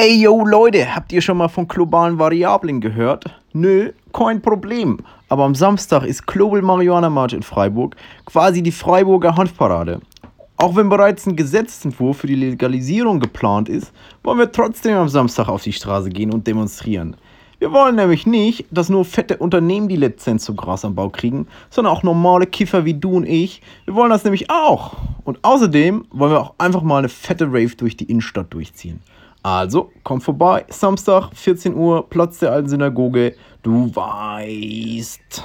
Ey, yo, Leute, habt ihr schon mal von globalen Variablen gehört? Nö, kein Problem. Aber am Samstag ist Global Marihuana March in Freiburg quasi die Freiburger Hanfparade. Auch wenn bereits ein Gesetzentwurf für die Legalisierung geplant ist, wollen wir trotzdem am Samstag auf die Straße gehen und demonstrieren. Wir wollen nämlich nicht, dass nur fette Unternehmen die Lizenz zum Grasanbau kriegen, sondern auch normale Kiffer wie du und ich. Wir wollen das nämlich auch. Und außerdem wollen wir auch einfach mal eine fette Rave durch die Innenstadt durchziehen. Also, komm vorbei, Samstag, 14 Uhr, Platz der alten Synagoge. Du weißt.